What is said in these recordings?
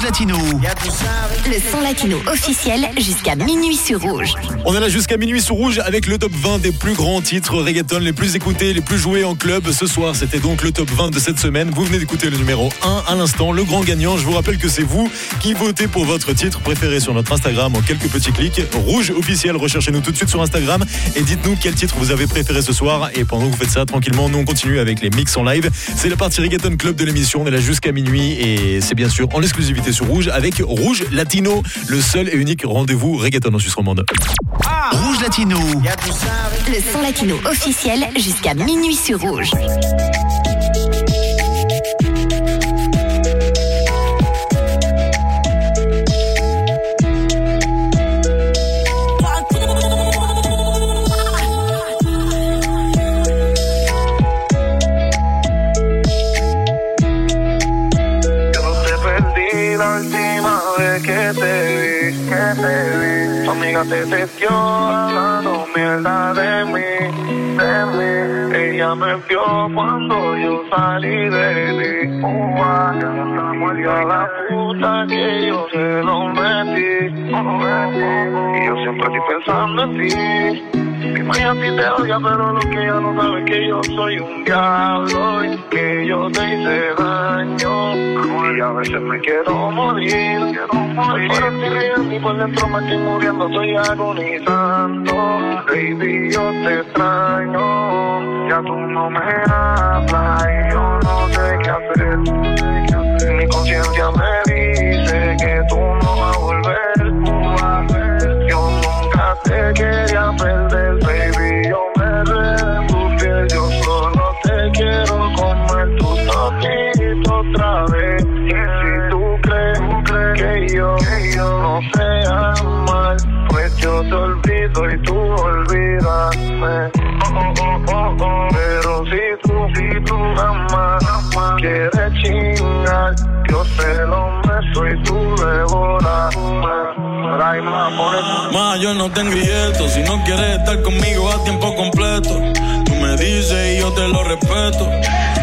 Rouge Latino. Le son latino officiel jusqu'à minuit sur Rouge. On est là jusqu'à minuit sur Rouge avec le top 20 des plus grands titres reggaeton, les plus écoutés, les plus joués en club. Ce soir, c'était donc le top 20 de cette semaine. Vous venez d'écouter le numéro 1 à l'instant, le grand gagnant. Je vous rappelle que c'est vous qui votez pour votre titre préféré sur notre Instagram en quelques petits clics. Rouge officiel, recherchez-nous tout de suite sur Instagram et dites-nous quel titre vous avez préféré ce soir. Et pendant que vous faites ça tranquillement, nous on continue avec les mix en live. C'est la partie reggaeton club de l'émission. On est là jusqu'à minuit et c'est bien sûr en exclusivité sur Rouge avec Rouge Latino, le seul et unique rendez-vous reggaeton en Suisse romande. Rouge Latino. Le son latino officiel jusqu'à minuit sur Rouge. Te testió hablando mierda de mí, de mí. Ella me vio cuando yo salí de estamos y a la puta que yo se lo metí. Y yo siempre estoy pensando en ti. Mi maya a ti te odia, pero lo que ella no sabe es que yo soy un diablo y que yo te hice daño. Y a veces me quiero morir, quiero morir. Por ti riendo y por dentro me estoy muriendo, estoy agonizando. Baby, yo te extraño, ya tú no me hablas y yo no sé qué hacer. Mi conciencia me dice que tú no quieres chingar, yo se lo meso y tú devoras. Ma, yo no te engrieto. Si no quieres estar conmigo a tiempo completo, tú me dices y yo te lo respeto.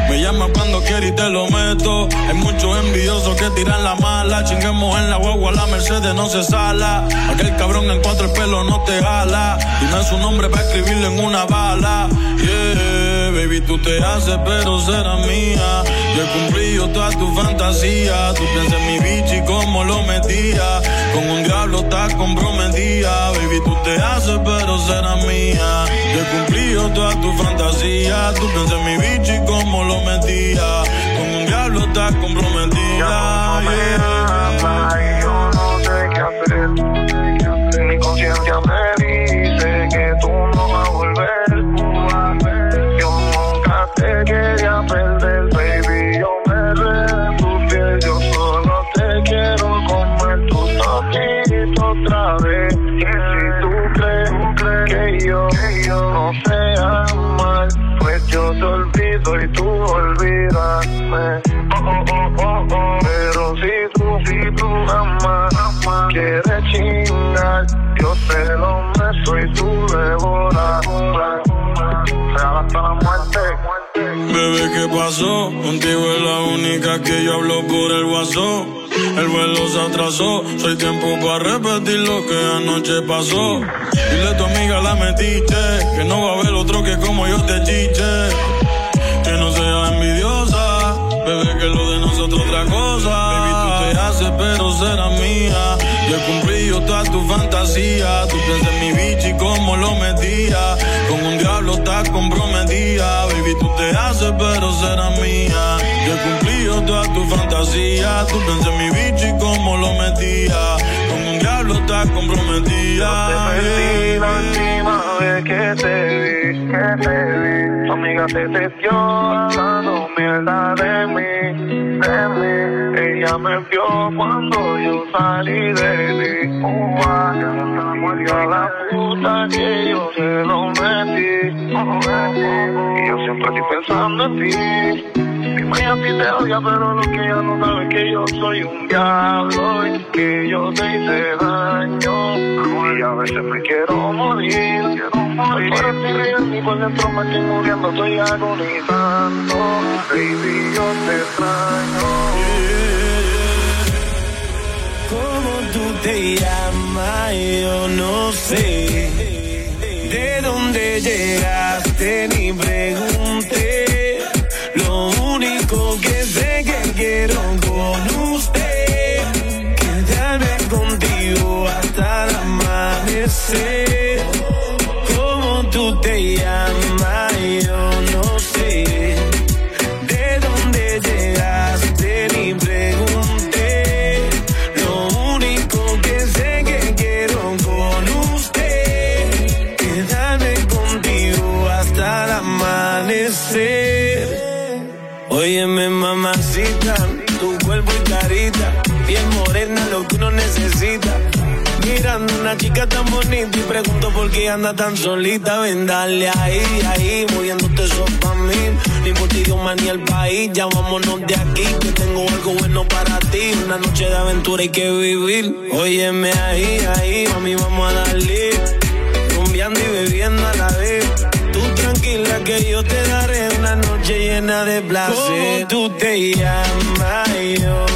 Me llamas cuando quieres y te lo meto. Hay muchos envidiosos que tiran la mala. Chinguemos en la guagua, la Mercedes no se sala. Aquel cabrón en cuatro el pelo no te jala. Dime su nombre para escribirlo en una bala. Yeah, baby, tú te haces, pero será mía. Yo he cumplido todas tus fantasías. Tú piensas en mi bicho y cómo lo metía. Con un diablo estás comprometida. Baby, tú te haces, pero será mía. Yo he cumplido todas tus fantasías. Tú piensas en mi bicho y cómo lo metía. Con un diablo estás comprometida. yeah. y yo no sé qué hacer. Mi conciencia me ¿qué pasó? Contigo es la única que yo hablo por el WhatsApp. El vuelo se atrasó, soy tiempo para repetir lo que anoche pasó. Dile a tu amiga la metiste, que no va a haber otro que como yo te chiche. Que no sea envidiosa, bebé, que lo de nosotros otra cosa. Baby, tú te haces, pero será mía. Yo he cumplido todas tus fantasías. Tú piensas en mi bicho y cómo lo metía. Con un diablo estás comprometida. Baby, tú te haces, pero será mía. Yo he cumplido todas tus fantasías. Tú piensas en mi bicho y cómo lo metía. Con un diablo estás comprometida. Te perdí la última vez que te vi, que te vi. Tu amiga te testió hablando mierda de mí, de mí. Ella me vio cuando yo salí de mí. Y a la puta que yo se lo metí. Y yo siempre estoy pensando en ti. Mi maya a ti te odia, pero lo que ella no sabe es que yo soy un diablo y que yo te hice daño. Y a veces me quiero morir, quiero morir. Por ti por dentro me estoy muriendo, estoy agonizando. Baby, yo te extraño. llama, yo no sé de dónde llegaste ni pregunté. Lo único que sé que quiero con usted, quedarme contigo hasta el amanecer. Como tú te llamas, yo anda tan solita. Ven, dale ahí, ahí, moviéndote eso pa' mí. Ni por ti, ni el país, ya vámonos de aquí. Que tengo algo bueno para ti. Una noche de aventura hay que vivir. Óyeme ahí, ahí, mami, vamos a darle. Rumbeando y bebiendo a la vez. Tú tranquila que yo te daré una noche llena de placer. ¿Cómo tú te llamas? Yo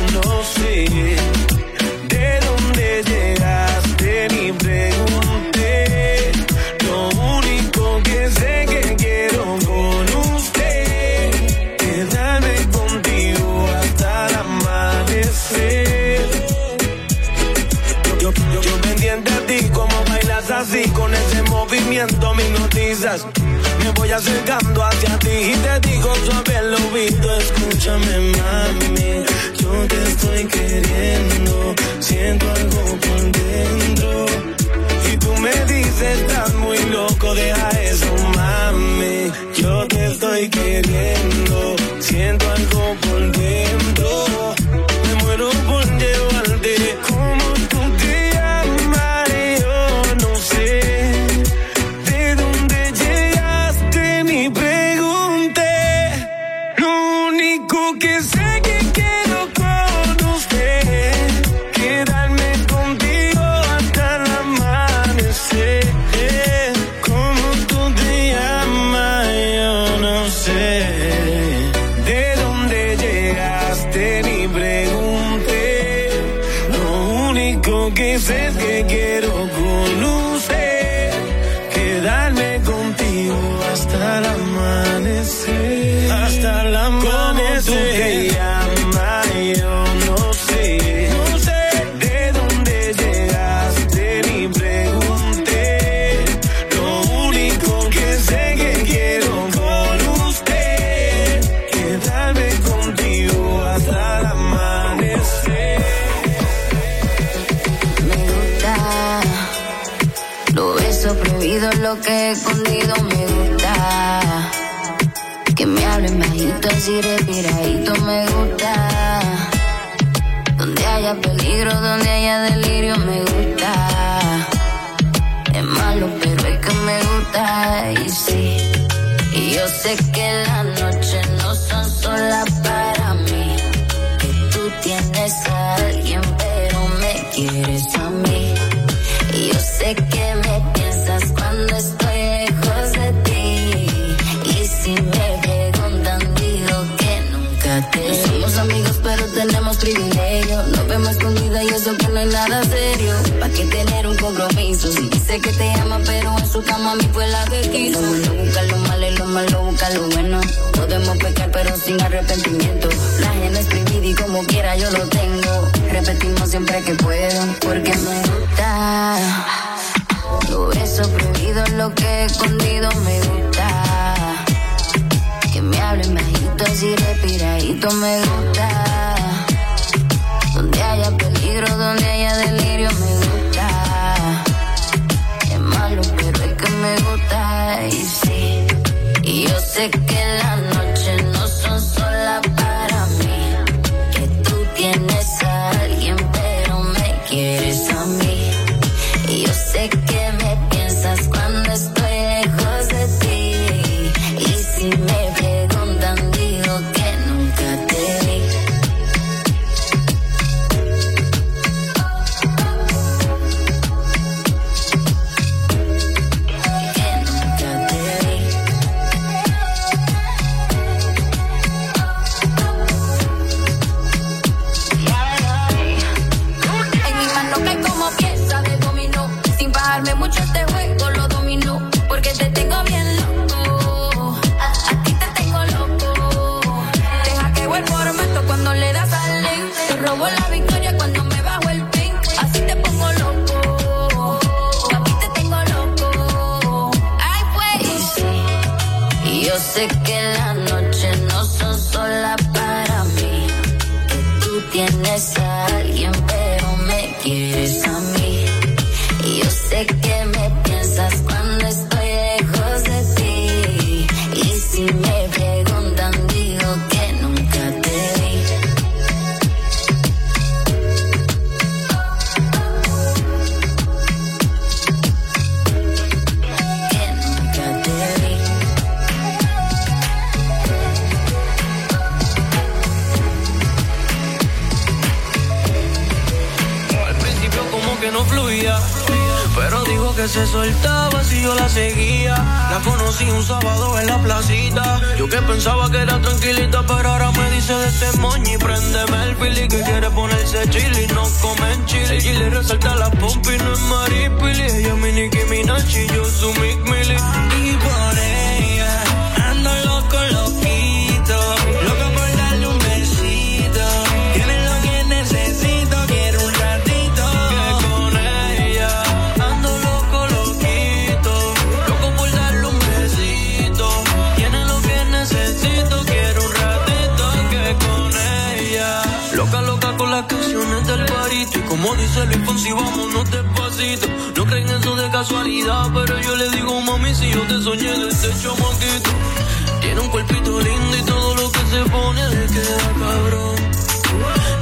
me voy acercando hacia ti y te digo suave al oído, escúchame mami, yo te estoy queriendo, siento me gusta. Que me hablen bajito, así respiradito me gusta. Donde haya peligro, donde haya delirio me gusta. Es malo, pero es que me gusta y sí. Y yo sé que las noches no son solas para mí. Que tú tienes a alguien, pero me quieres a mí. Y yo sé que dice que te ama, pero en su cama a mí fue la que quiso. Lo bueno busca lo malo y lo malo busca lo bueno. Podemos pecar, pero sin arrepentimiento. La gente es privada y como quiera yo lo tengo. Repetimos siempre que puedo, porque me gusta. Lo beso prohibido, lo que he escondido me gusta. Que me hablen bajito, así respiradito me gusta. Donde haya peligro, donde haya delirio sé que las que se soltaba si yo la seguía. La conocí un sábado en la placita. Yo que pensaba que era tranquilita, pero ahora me dice de este moño y préndeme el pili que quiere ponerse chili, no comen chile. El chile resalta la pompa y no es maripili. Ella es mi Nicki Minaj y yo su Mick Millie. Y por parito. Y Luis Fonsi, vámonos despacito. No creen eso de casualidad, pero yo le digo, mami, si yo te soñé desde chamaquito. Tiene un cuerpito lindo y todo lo que se pone le queda cabrón.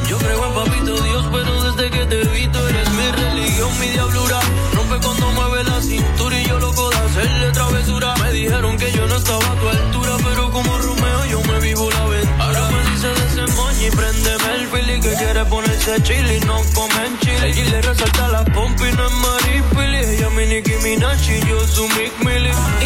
Yo creo en papito Dios, pero desde que te vi tú eres mi religión, mi diablura. Rompe cuando mueve la cintura y yo loco de hacerle travesura. Me dijeron que yo no estaba a tu altura, pero como Romeo yo me vivo la aventura. Ahora me quiere ponerse chili, no comen chile. Y le resalta la pompa y no es maripili. Ella es mi Nicki Minaj y yo su Mick Millie.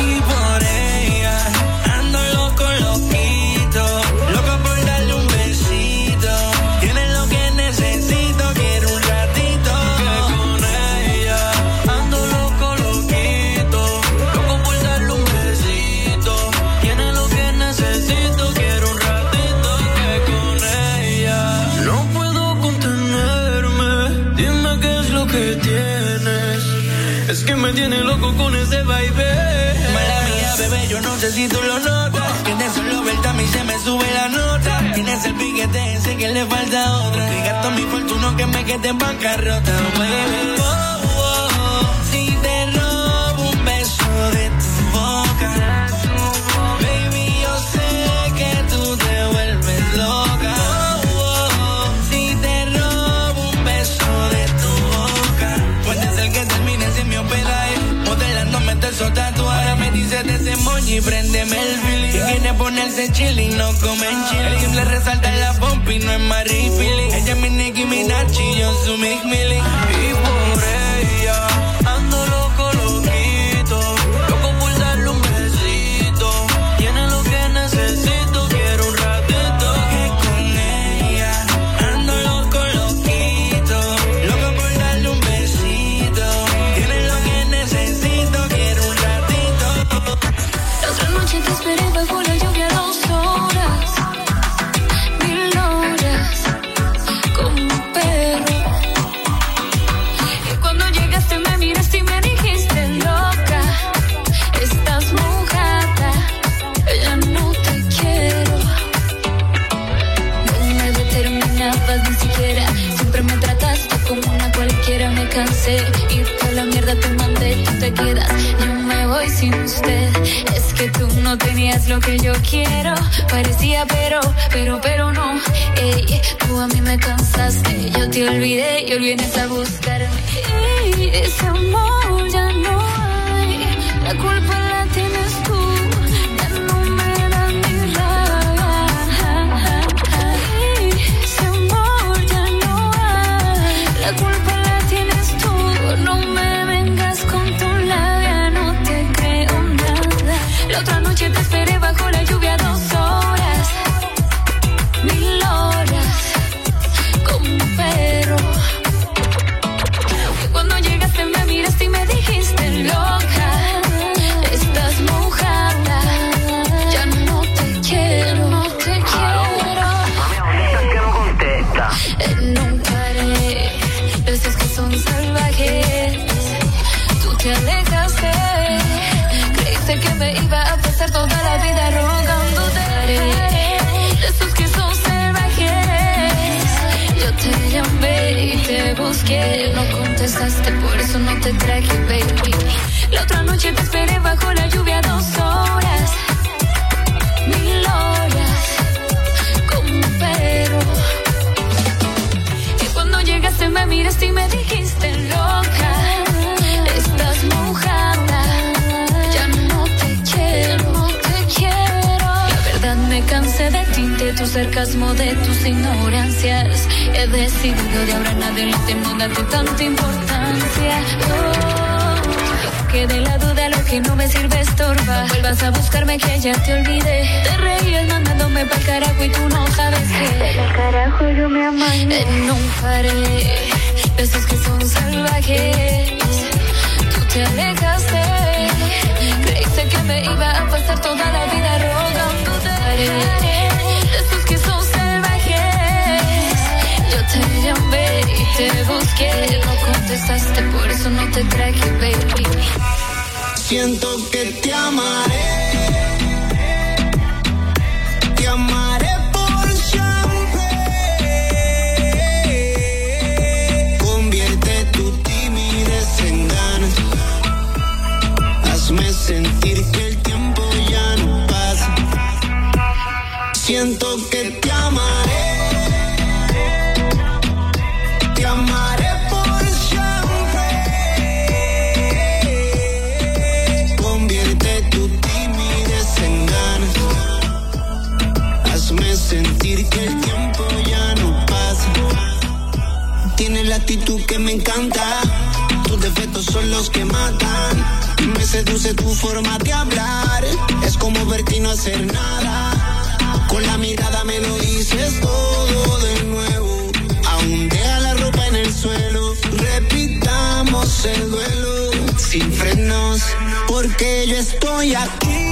Tú lo notas. Que de solo verte a mí se me sube la nota. Tienes el piquete ese que le falta otra. Que gasto mi fortuna que me quede en bancarrota, oh. Préndeme el fili. Que quiere ponerse chili, no comen chile. El simple resalta la pompa y no es maripili. Ella es mi Nicki Minaj y yo su Mick Millie. Y por ella escaparé de esos que son salvajes. Tú te alejaste, creíste que me iba a pasar toda la vida rogándote. De esos que son salvajes, yo te llamé y te busqué, no contestaste, por eso no te traje, baby. Siento que te amaré, te amaré. siento que te amaré. Te amaré por siempre. Convierte tu timidez en ganas. Hazme sentir que el tiempo ya no pasa. Tienes la actitud que me encanta. Tus defectos son los que matan. Me seduce tu forma de hablar. Es como verte y no hacer nada que yo estoy aquí.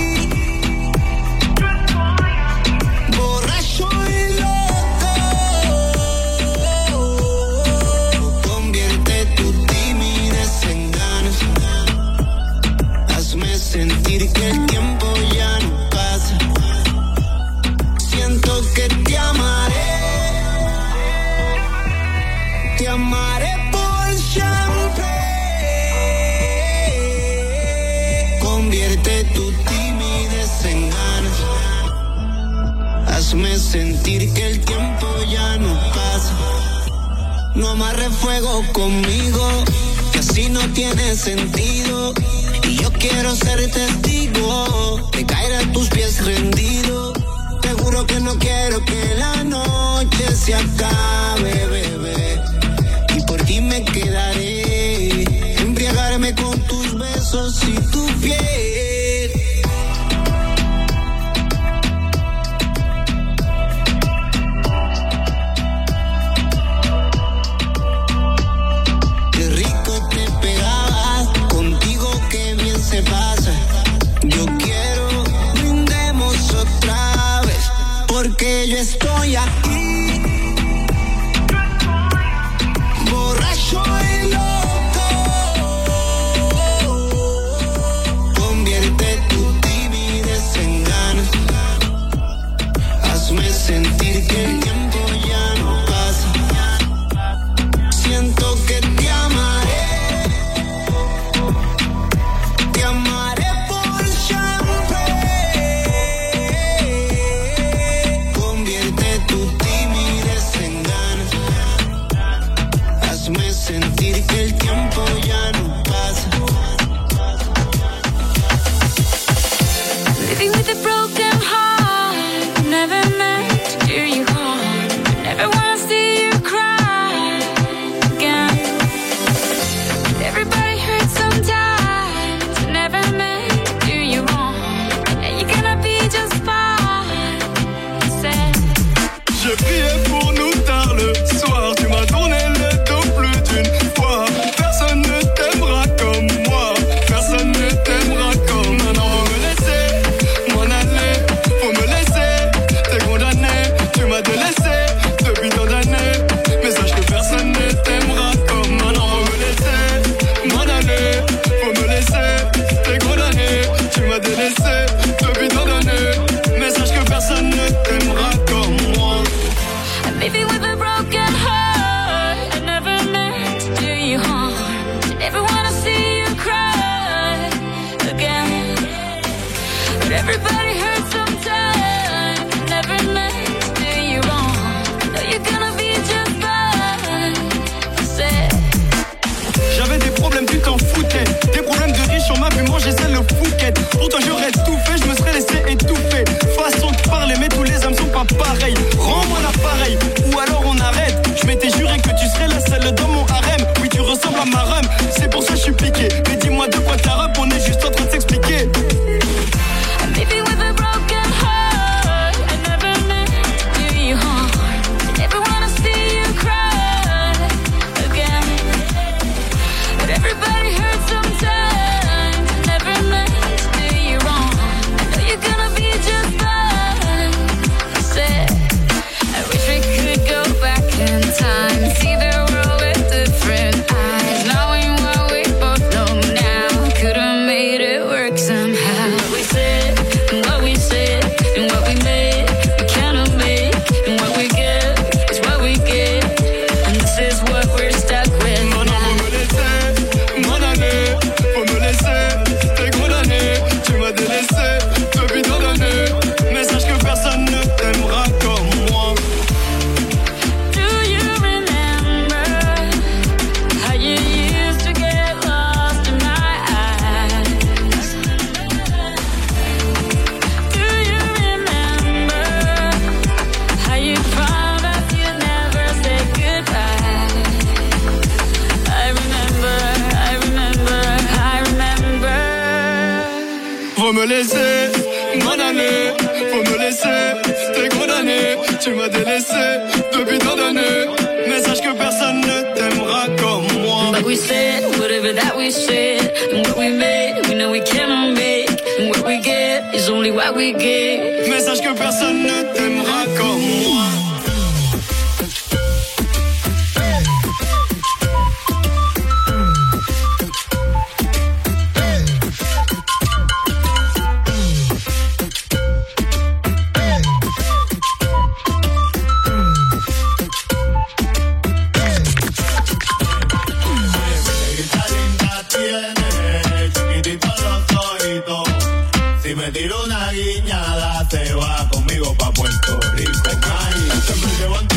me tiro una guiñada, te va conmigo pa' Puerto Rico. Ay, se me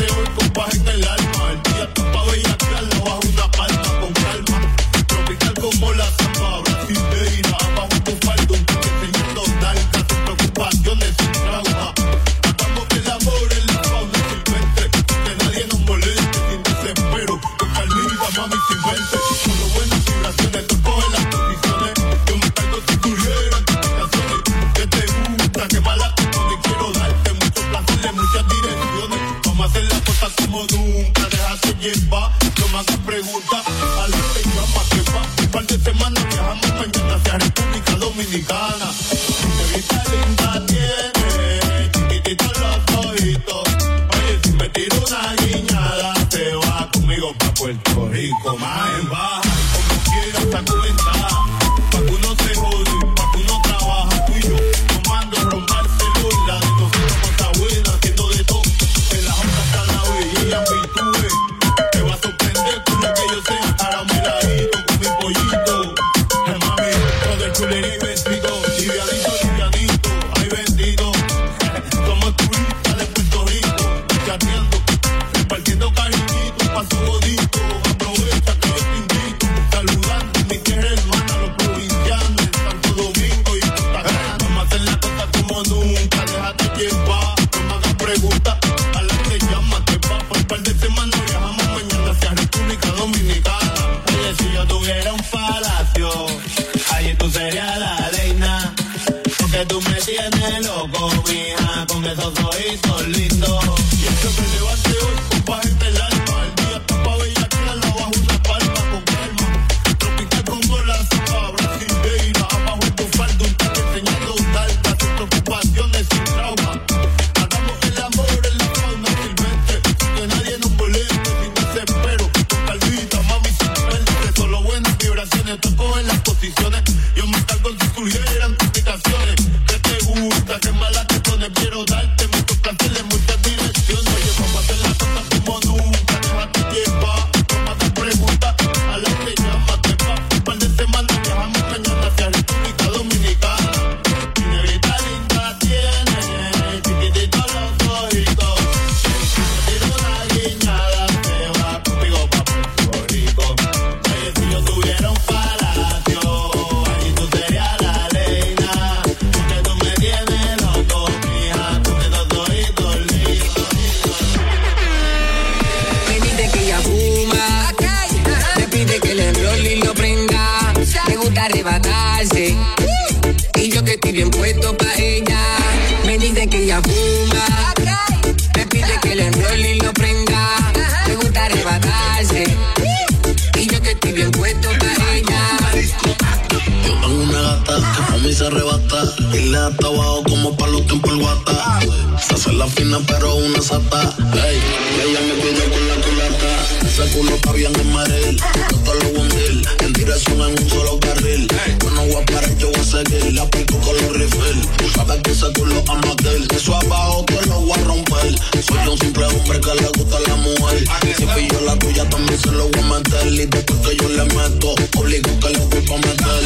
arrebata y le ata abajo como para los tiempos el guata. Se hace la fina pero una sata. Ey, ella me pide con la culata. Ese culo está bien en maril. Yo te lo hundir en dirección en un solo carril. Yo no voy a parar, yo voy a seguir. La pico con los refill. Tú sabes que ese culo ama aquel. Eso abajo te lo voy a romper. Soy un simple hombre que le gusta la mujer. Si pillo la tuya también se lo voy a meter. Y después que yo le meto, obligo que le voy a meter.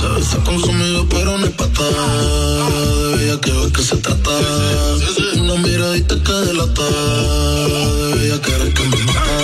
Se besa consumido pero no es pata. De que ve que se trata. Una miradita que delata. De que eres que me mata.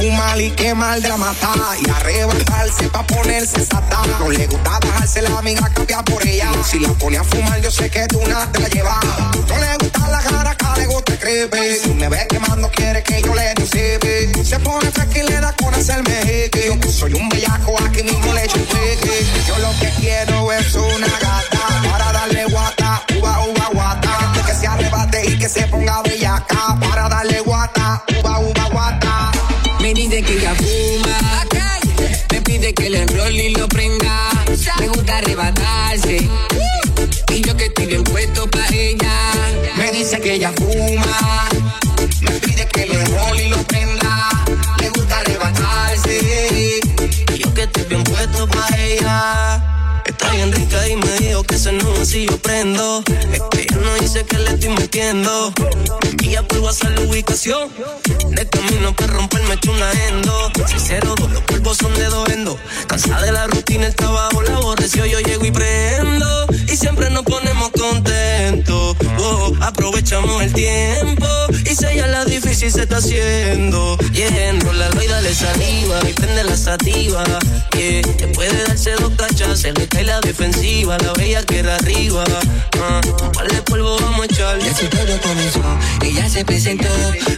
fumar y quemar de la mata y arrebatarse pa' ponerse sata. No le gusta dejarse la amiga cambiar por ella. Si la pone a fumar, yo sé que tú nada te la llevas. No le gusta la cara, acá le gusta el creepy. Si me ve quemando, quiere que yo le disipe. Se pone fresca y le da con hacerme jeque. Yo que soy un bellaco, aquí mismo le echo. Yo lo que quiero es una gata Me que ella fuma. Me pide que le enrolle y lo prenda. Me gusta arrebatarse. Y yo que estoy bien puesto pa' ella. Me dice que ella fuma. Me pide que le enrolle y lo prenda. Le gusta arrebatarse. Y yo que estoy bien puesto pa' ella. Bien rica y me dijo que se no si yo prendo. Es que ella no dice que le estoy metiendo. Me envía por WhatsApp la ubicación. De camino para romperme echo una endo. Sincero, los polvos son de endo. Cansada de la rutina, el trabajo, la aborreció. Yo llego y prendo. Y siempre nos ponemos contentos. Oh, aprovechamos el tiempo. Y si ella la difícil se está haciendo. Yendo la y dale saliva. Y prende la sativa. Yeah, después de darse dos cachas, se le cae la defensiva. La bella que era arriba. Par de polvo vamos a echarle. Y así todo comenzó, ella se presentó,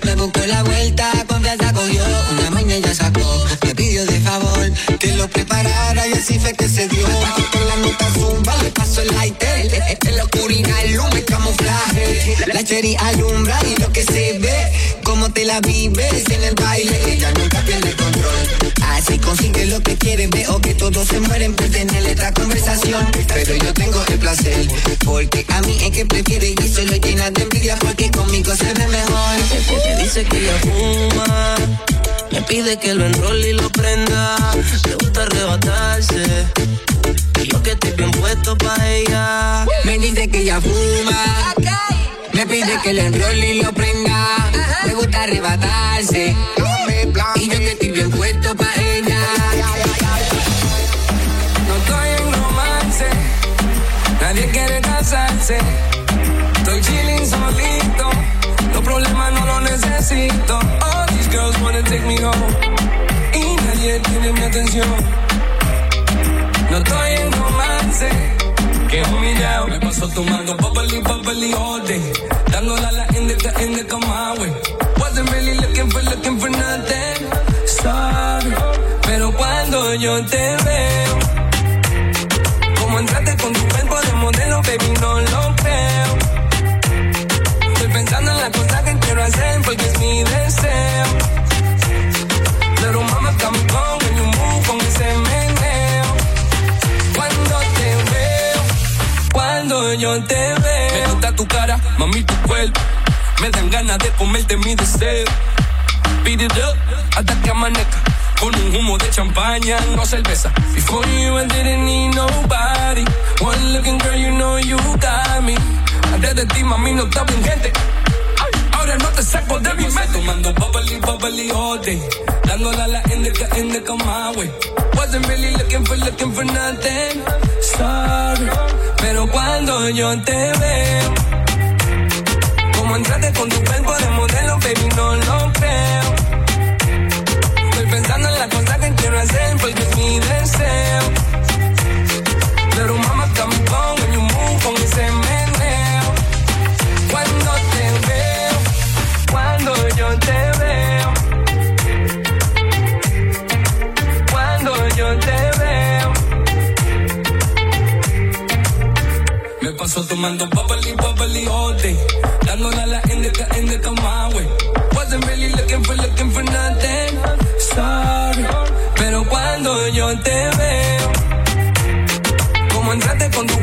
me buscó la vuelta, confianza cogió, una mañana ya sacó, me pidió de favor que lo preparara y así fue que se dio. Con la nota zumba le paso el lighter, en la oscuridad el y la cherry alumbra y lo que se ve, como te la vives en el baile, ella nunca pierde el control, así consigue lo que quiere, veo que todos se mueren por tener esta conversación, pero yo tengo el placer, porque a mí es que prefiere y se lo llena de envidia porque conmigo se ve mejor. Me dice que ella fuma. Me pide que lo enrolle y lo prenda. Le gusta arrebatarse. Yo que estoy bien puesto pa' ella. Me dice que ella fuma. Me pide que le enrolle y lo prenda. Me gusta arrebatarse. Y yo que estoy bien puesto pa' ella. No estoy en romance, nadie quiere casarse. Estoy chilling solito, los problemas no los necesito. All these girls wanna take me home y nadie tiene mi atención. No estoy en romance, que humillado. Me paso tomando bubbly, bubbly all day, dándole a la indica, indica my way. Wasn't really looking for, looking for nothing. Sorry, pero cuando yo te veo como entraste con tu cuerpo de modelo, baby, no lo yo te veo. Me gusta tu cara, mami, tu cuerpo. Me dan ganas de comerte mi deseo. Beat it up, hasta que amanezca. Con un humo de champaña, no cerveza. Before you, I didn't need nobody. One looking girl, you know you got me. Antes de ti, mami, no estaba en gente. Ahora no te saco de mi mente. Tomando bubbly, bubbly all day. Dándole a la indica, indica my way. Wasn't really looking for, looking for nothing. Sorry. Cuando yo te veo, como entraste con tu cuerpo de modelo, baby, no lo creo. Estoy pensando en la cosa que quiero hacer porque es mi deseo. Pero mamá, paso tomando bubbly, bubbly all day. Dándole a la indica, indica my way. Wasn't really looking for, looking for nothing. Sorry. Pero cuando yo te veo, como entraste con tu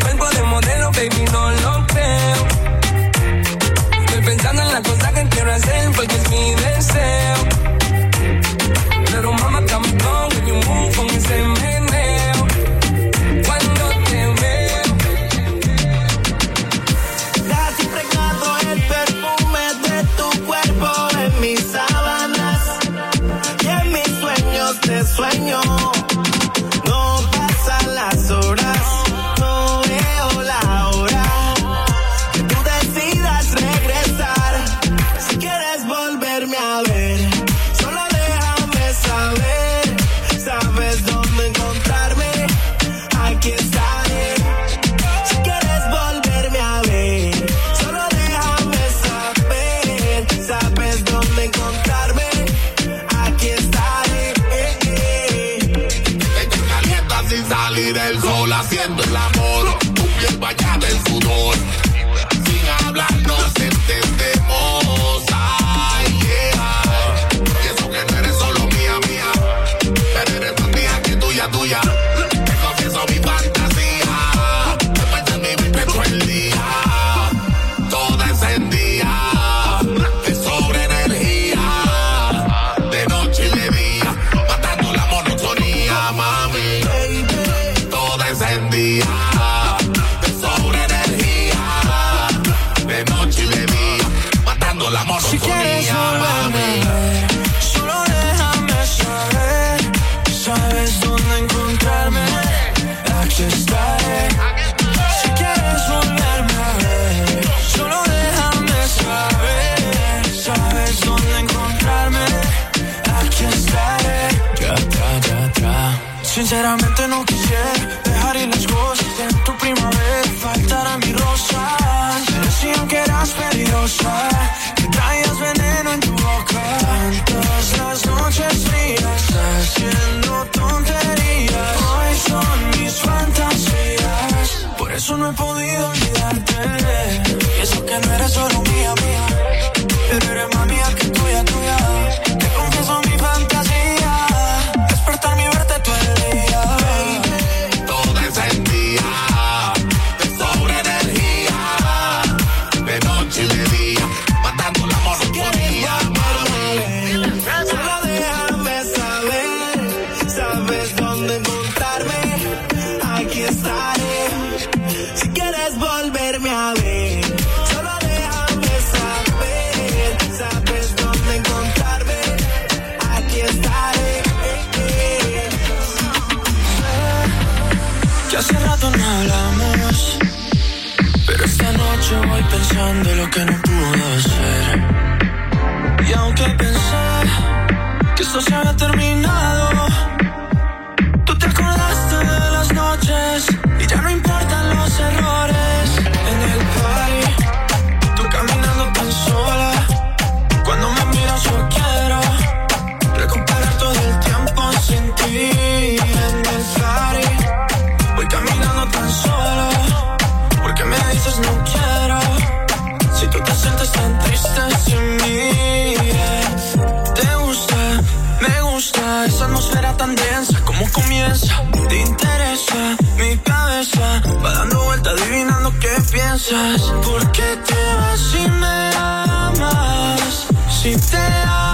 vas? ¿Por qué te vas si me amas? Si te amas.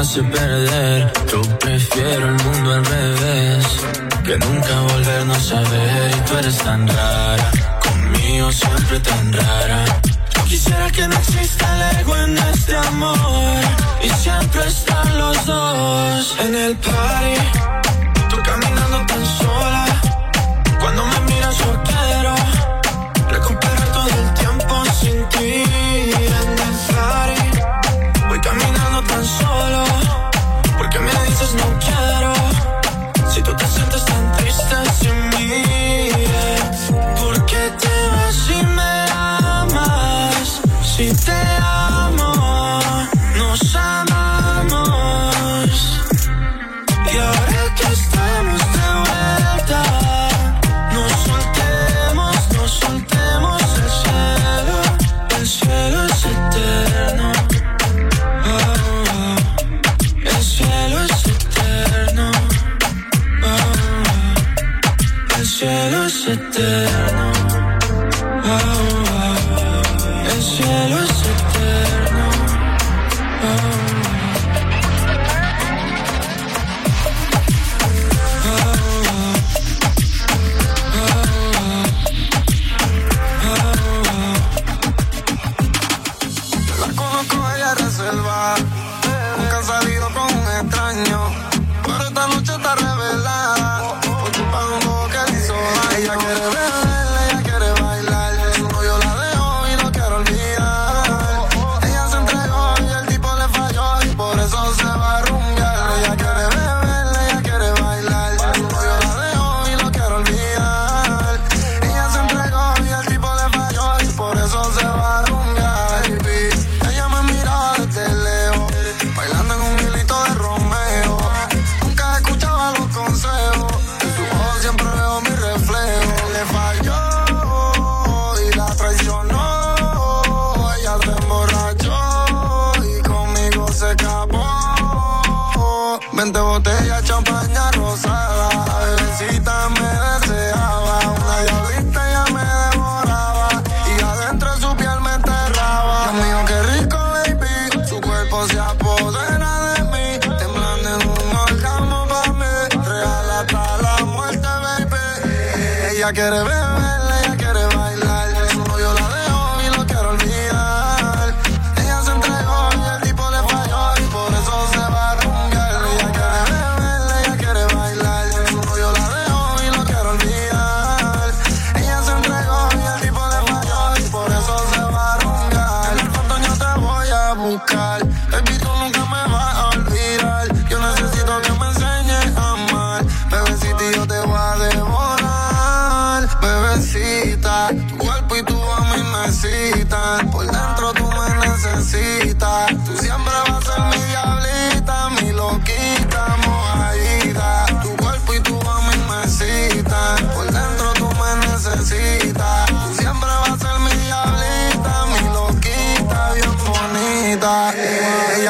hace perder. Yo prefiero el mundo al revés, que nunca volvernos a ver. Y tú eres tan rara, conmigo siempre tan rara. Yo quisiera que no exista el ego en este amor, y siempre están los dos en el party.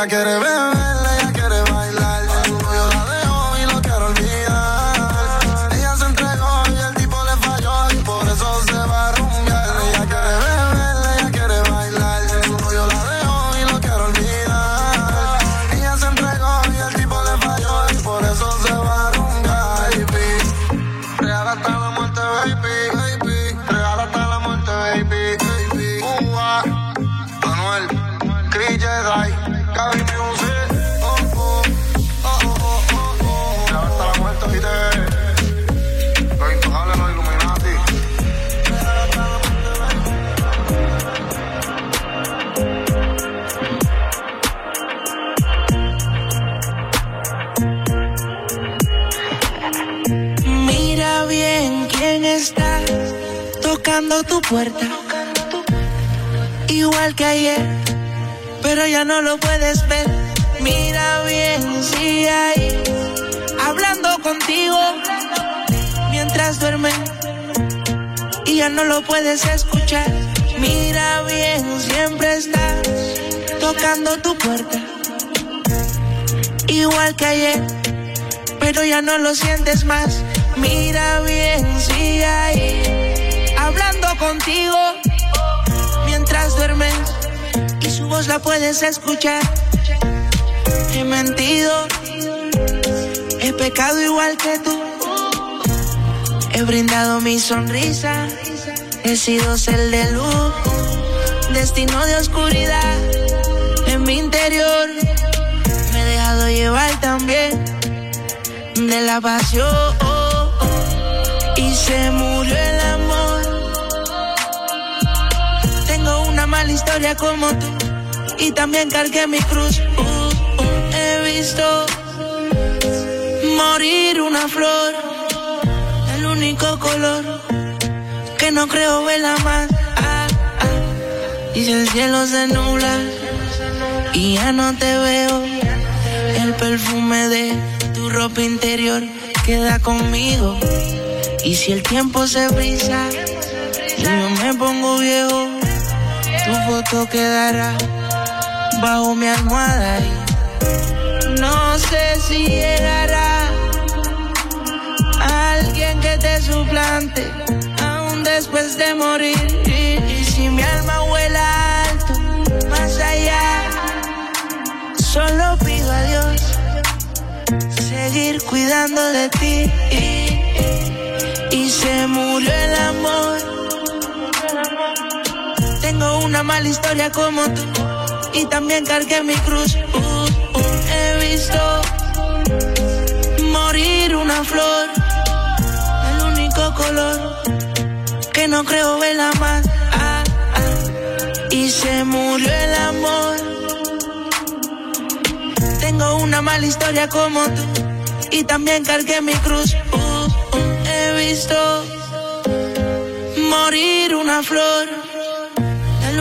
ella quiere ver. Igual que ayer, pero ya no lo puedes ver. Mira bien, sigue ahí, hablando contigo mientras duerme. Y ya no lo puedes escuchar. Mira bien, siempre estás tocando tu puerta. Igual que ayer, pero ya no lo sientes más. Mira bien, sigue ahí contigo mientras duermes y su voz la puedes escuchar. He mentido, he pecado igual que tú. He brindado mi sonrisa, he sido cel de luz, destino de oscuridad en mi interior. Me he dejado llevar también de la pasión y se murió el amor Mala historia como tú y también cargué mi cruz. He visto morir una flor, el único color que no creo verla más. Y si el cielo se nubla y ya no te veo, el perfume de tu ropa interior queda conmigo. Y si el tiempo se brisa y yo me pongo viejo, tu foto quedará bajo mi almohada y no sé si llegará alguien que te suplante aún después de morir. Y, si mi alma vuela alto más allá solo pido a Dios seguir cuidando de ti. Y, se murió el amor una mala historia como tú y también cargué mi cruz. Uh, uh, he visto morir una flor, el único color que no creo verla más. Ah, ah, y se murió el amor. Tengo una mala historia como tú y también cargué mi cruz. Uh, he visto morir una flor,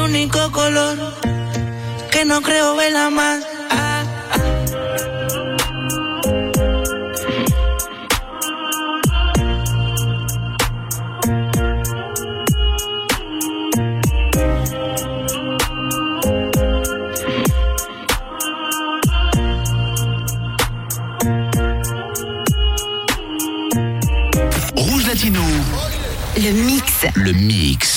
único color que no creo verla más. Ah, Rouge Latino. Le mix. Le mix.